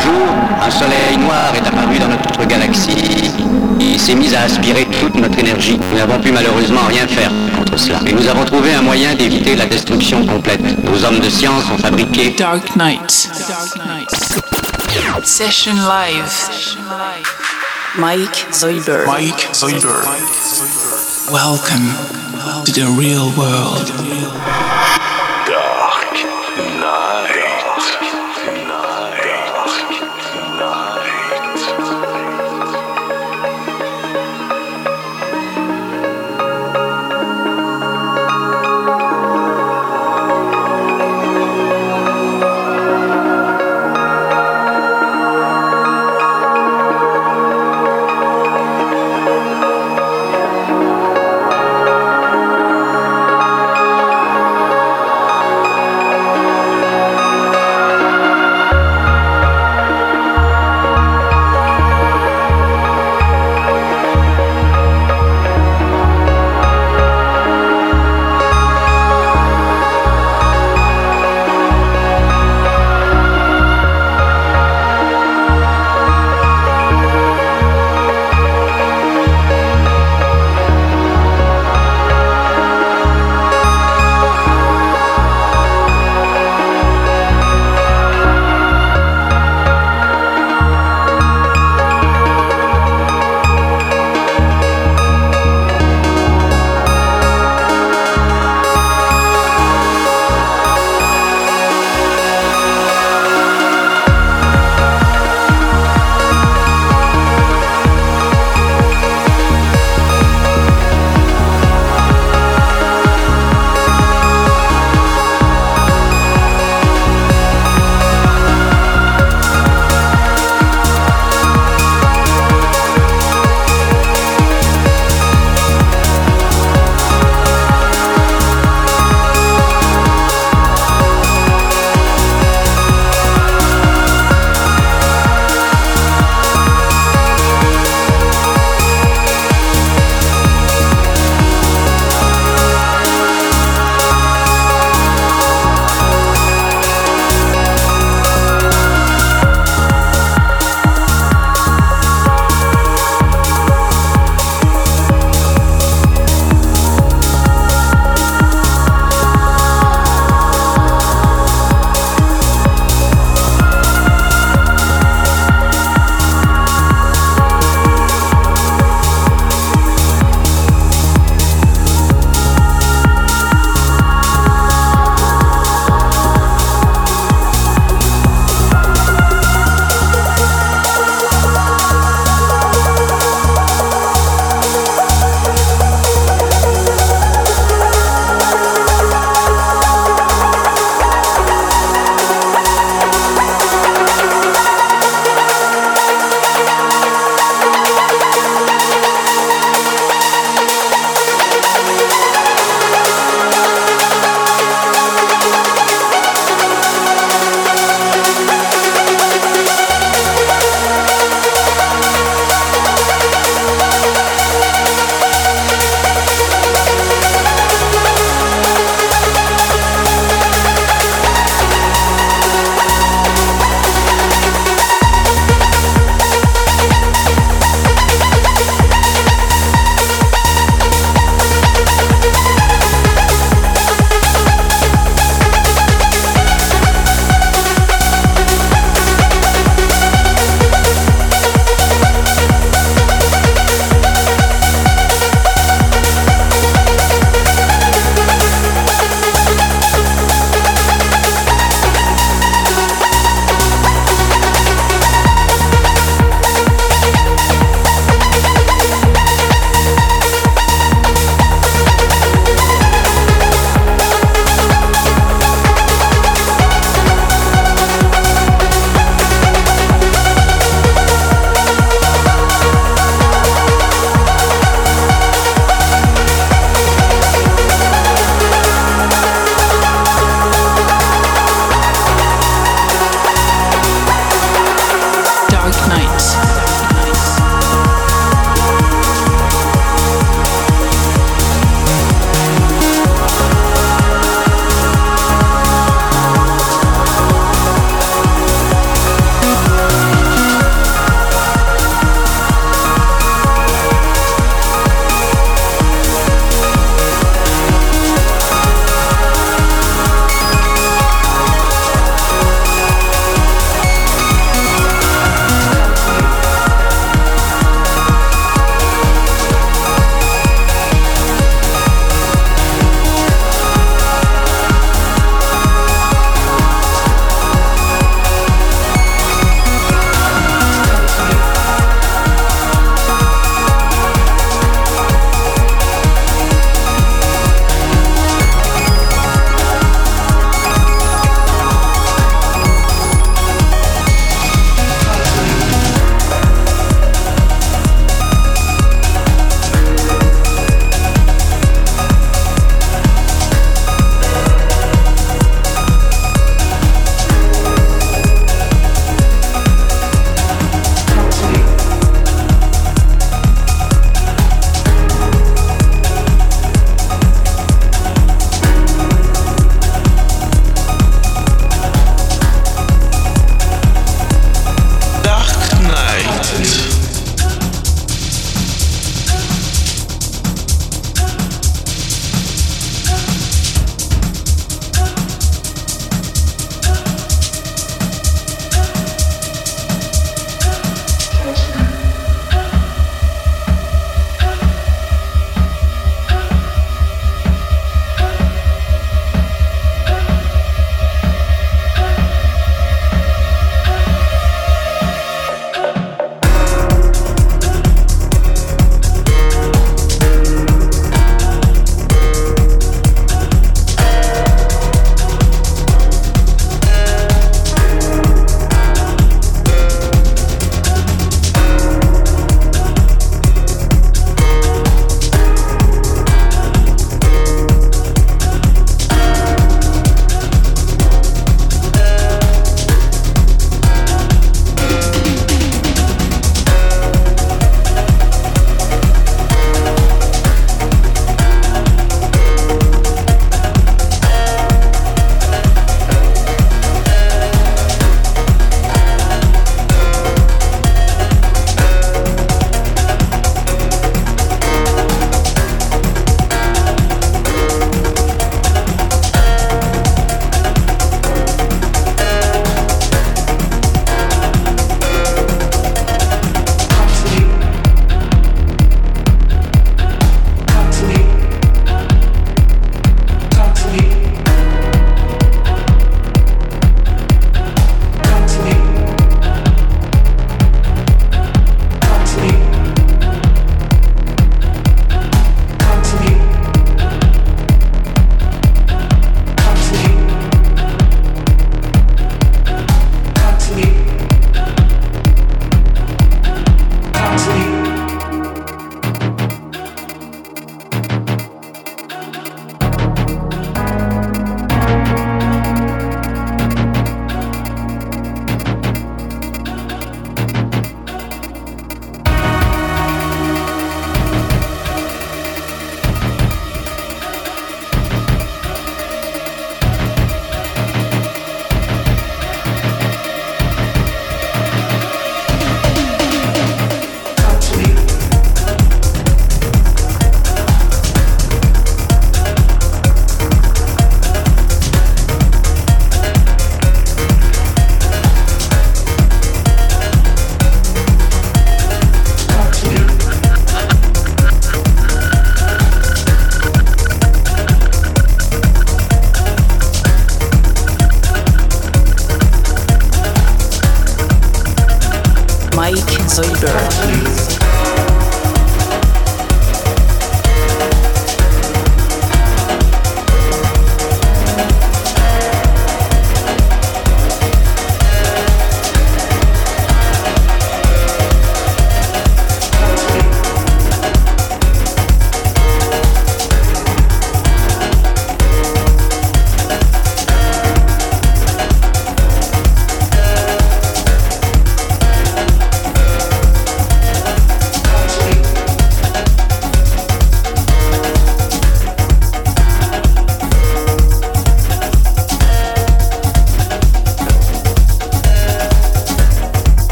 jour, un soleil noir est apparu dans notre galaxie et s'est mis à aspirer toute notre énergie. Nous n'avons pu malheureusement rien faire contre cela. Mais nous avons trouvé un moyen d'éviter la destruction complète. Nos hommes de science ont fabriqué Dark Knight. Session live. Mike Zoidberg. Mike Zoidberg. Welcome to the real world.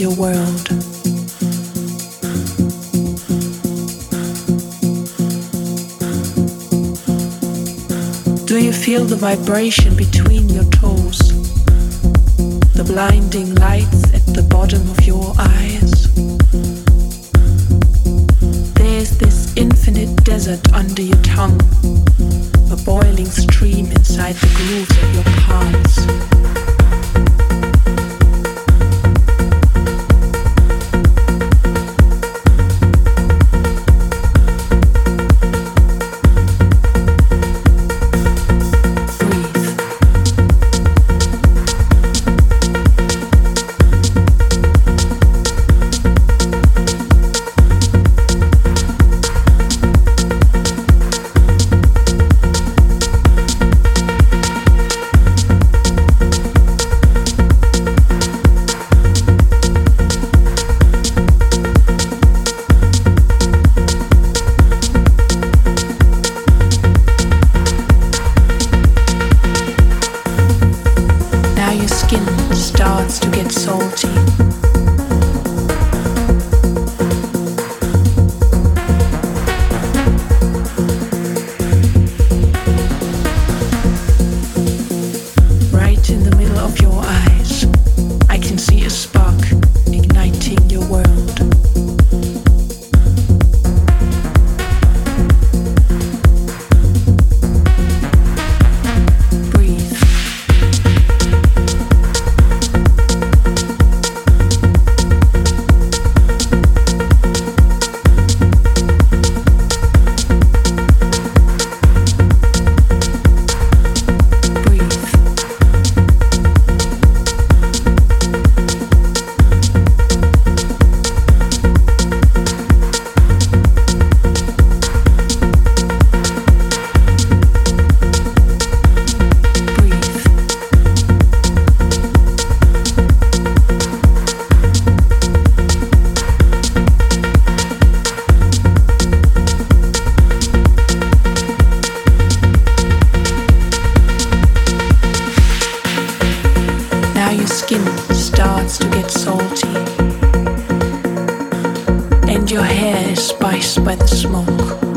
Your world. Do you feel the vibration between your toes? The blinding lights at the bottom of your eyes? There's this infinite desert under your tongue, a boiling stream inside the grooves of your palms. by the smoke.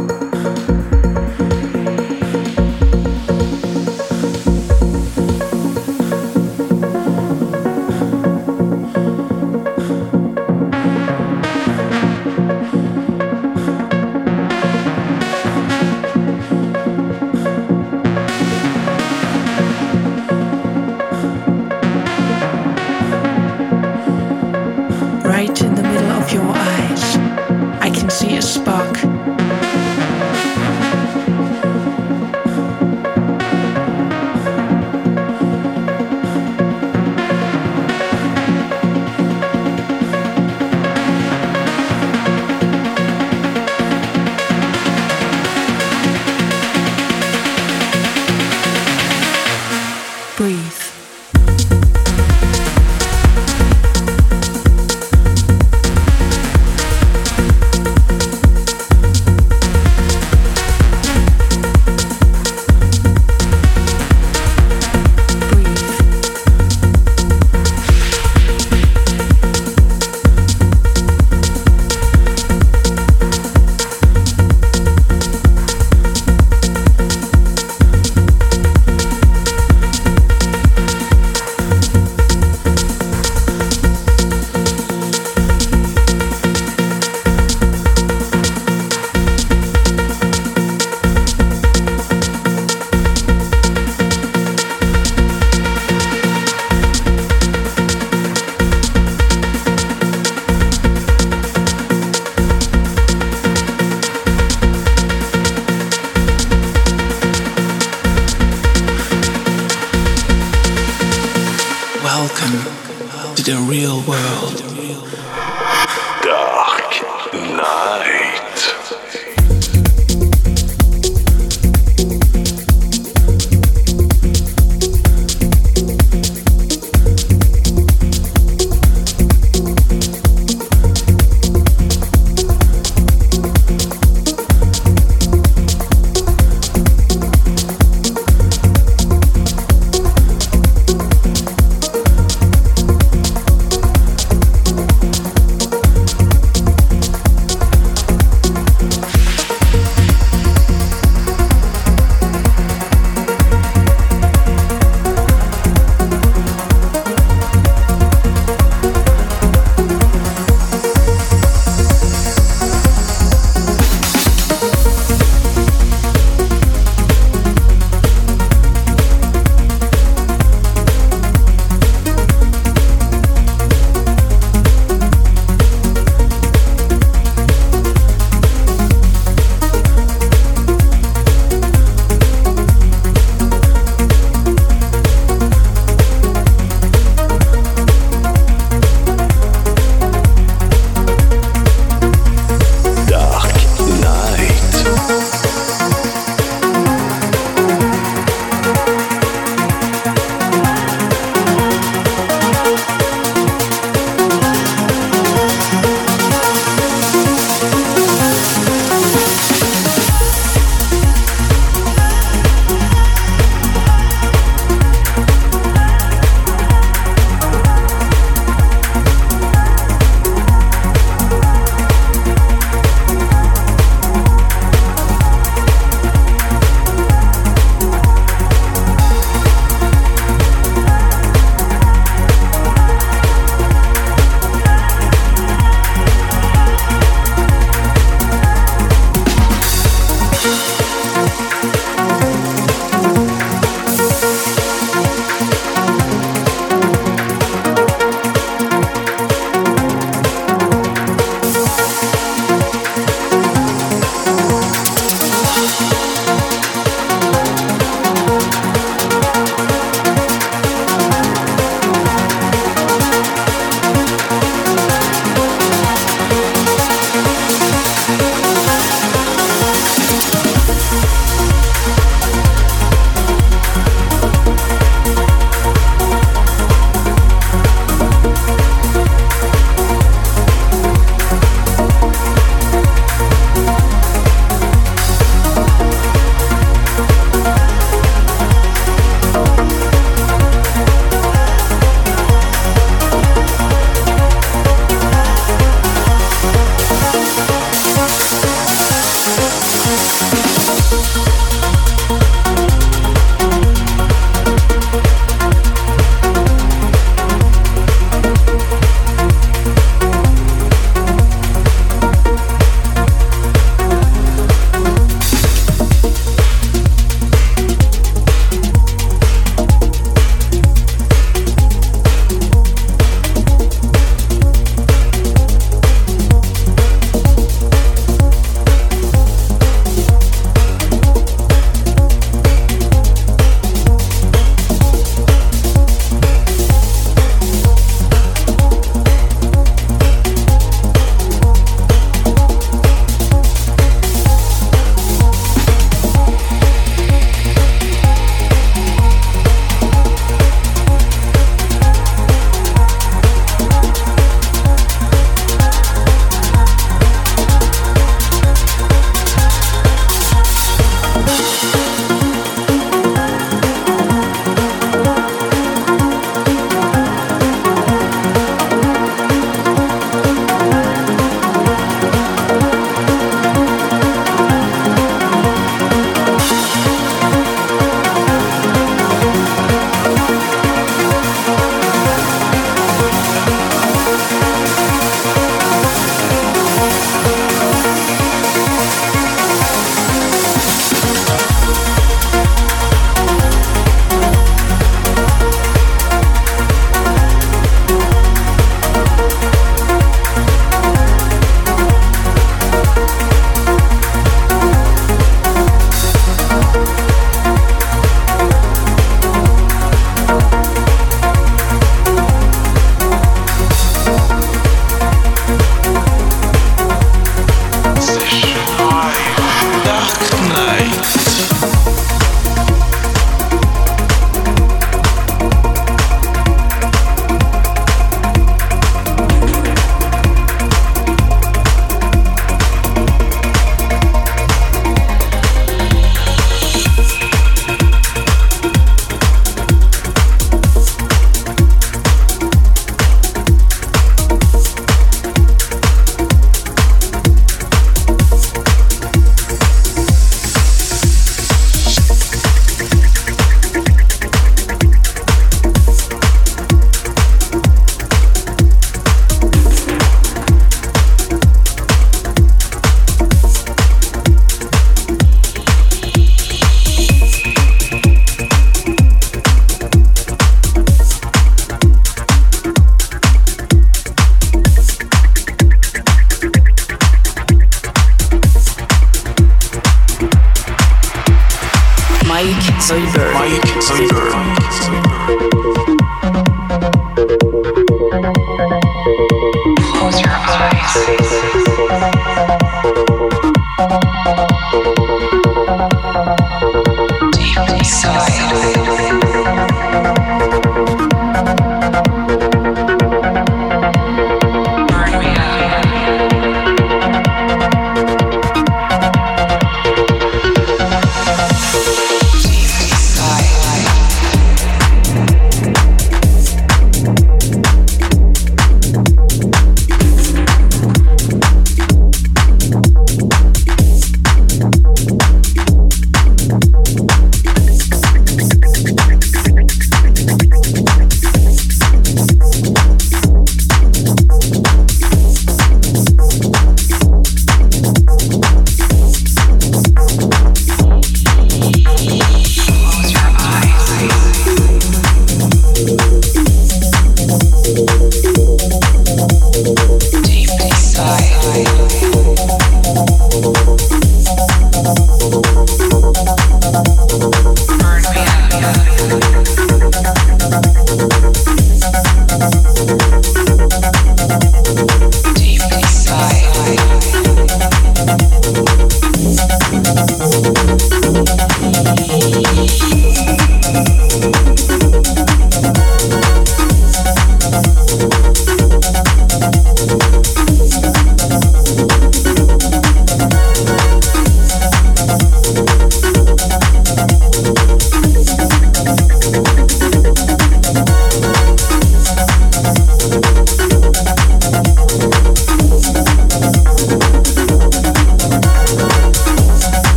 Welcome to the real world. Dark Night.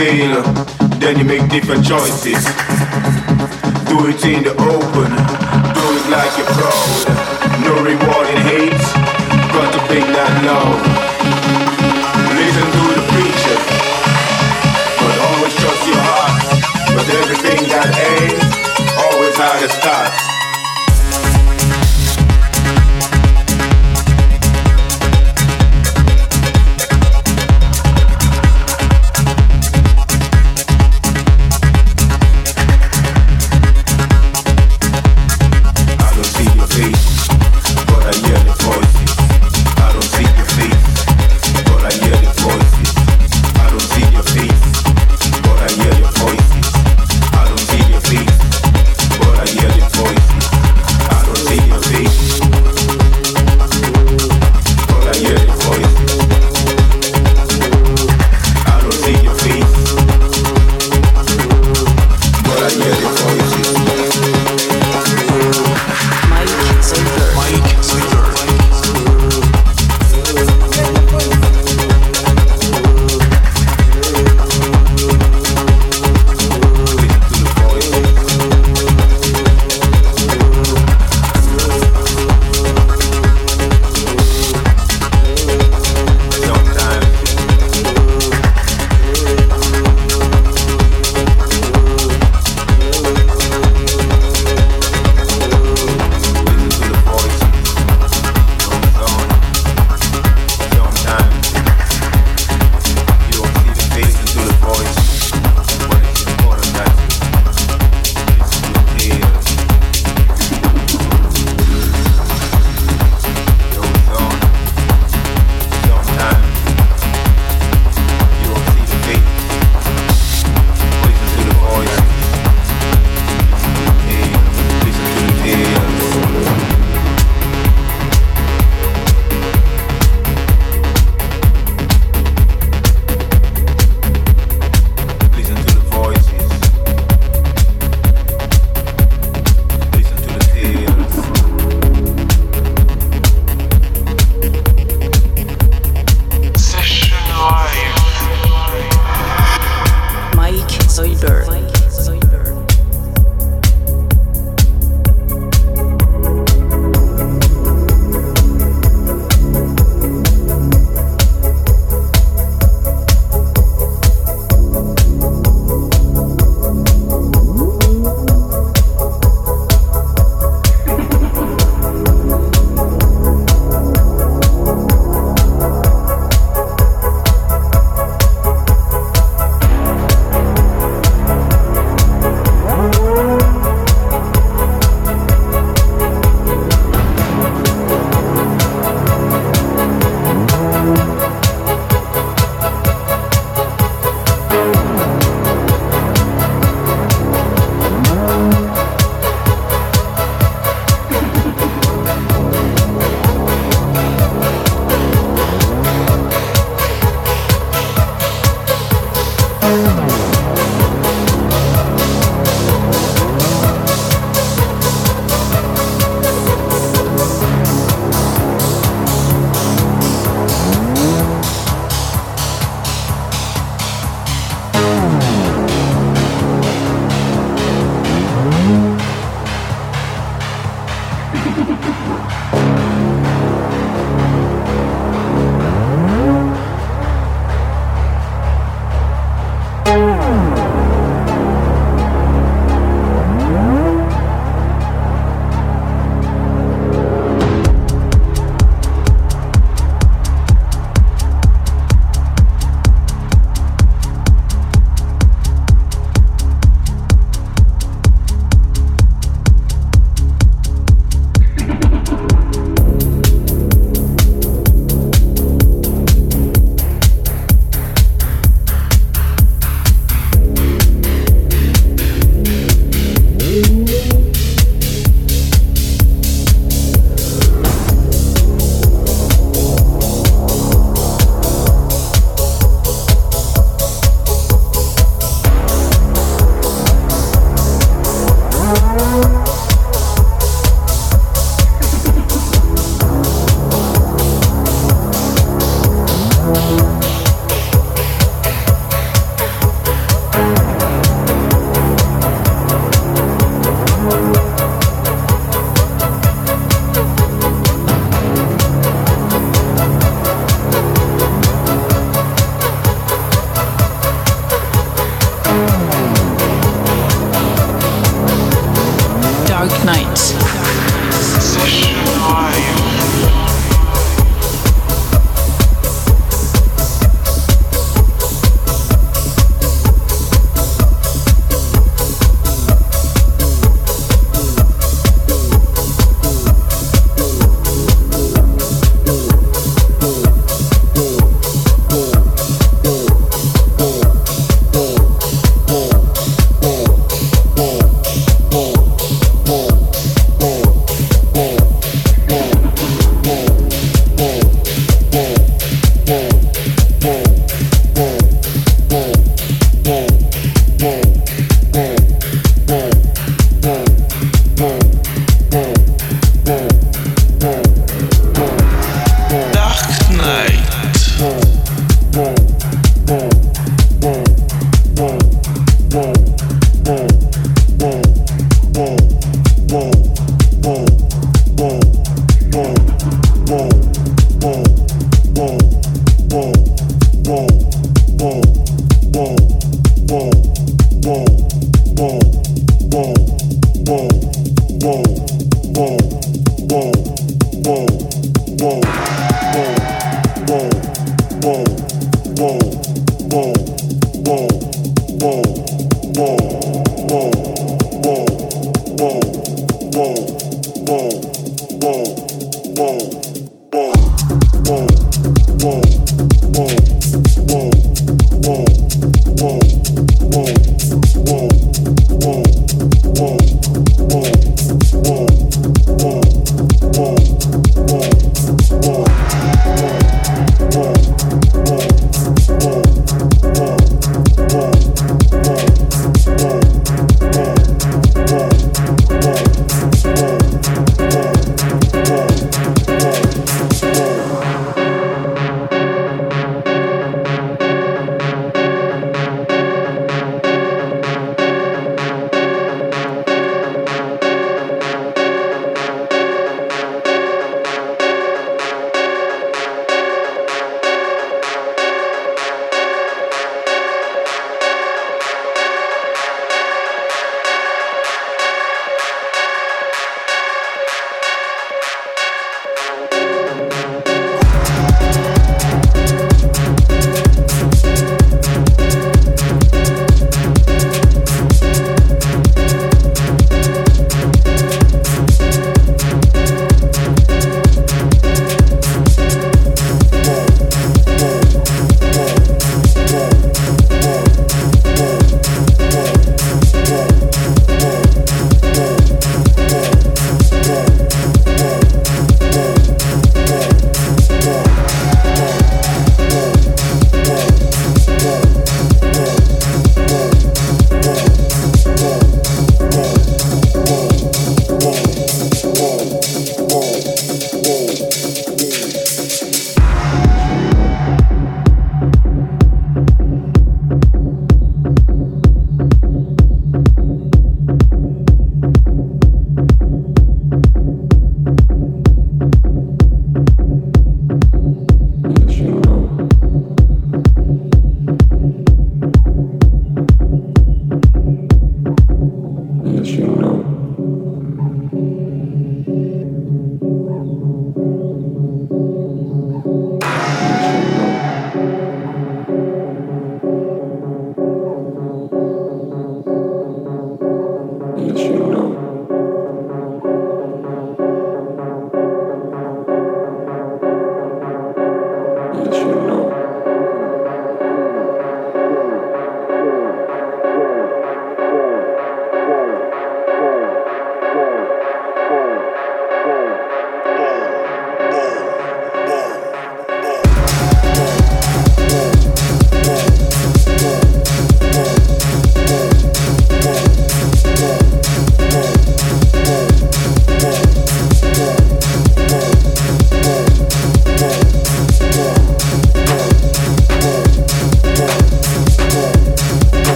feel, then you make different choices. Do it in the open, do it like you're proud. No reward in hate, got to think that love. Listen to the preacher, but always trust your heart. But everything that ends, always how a start.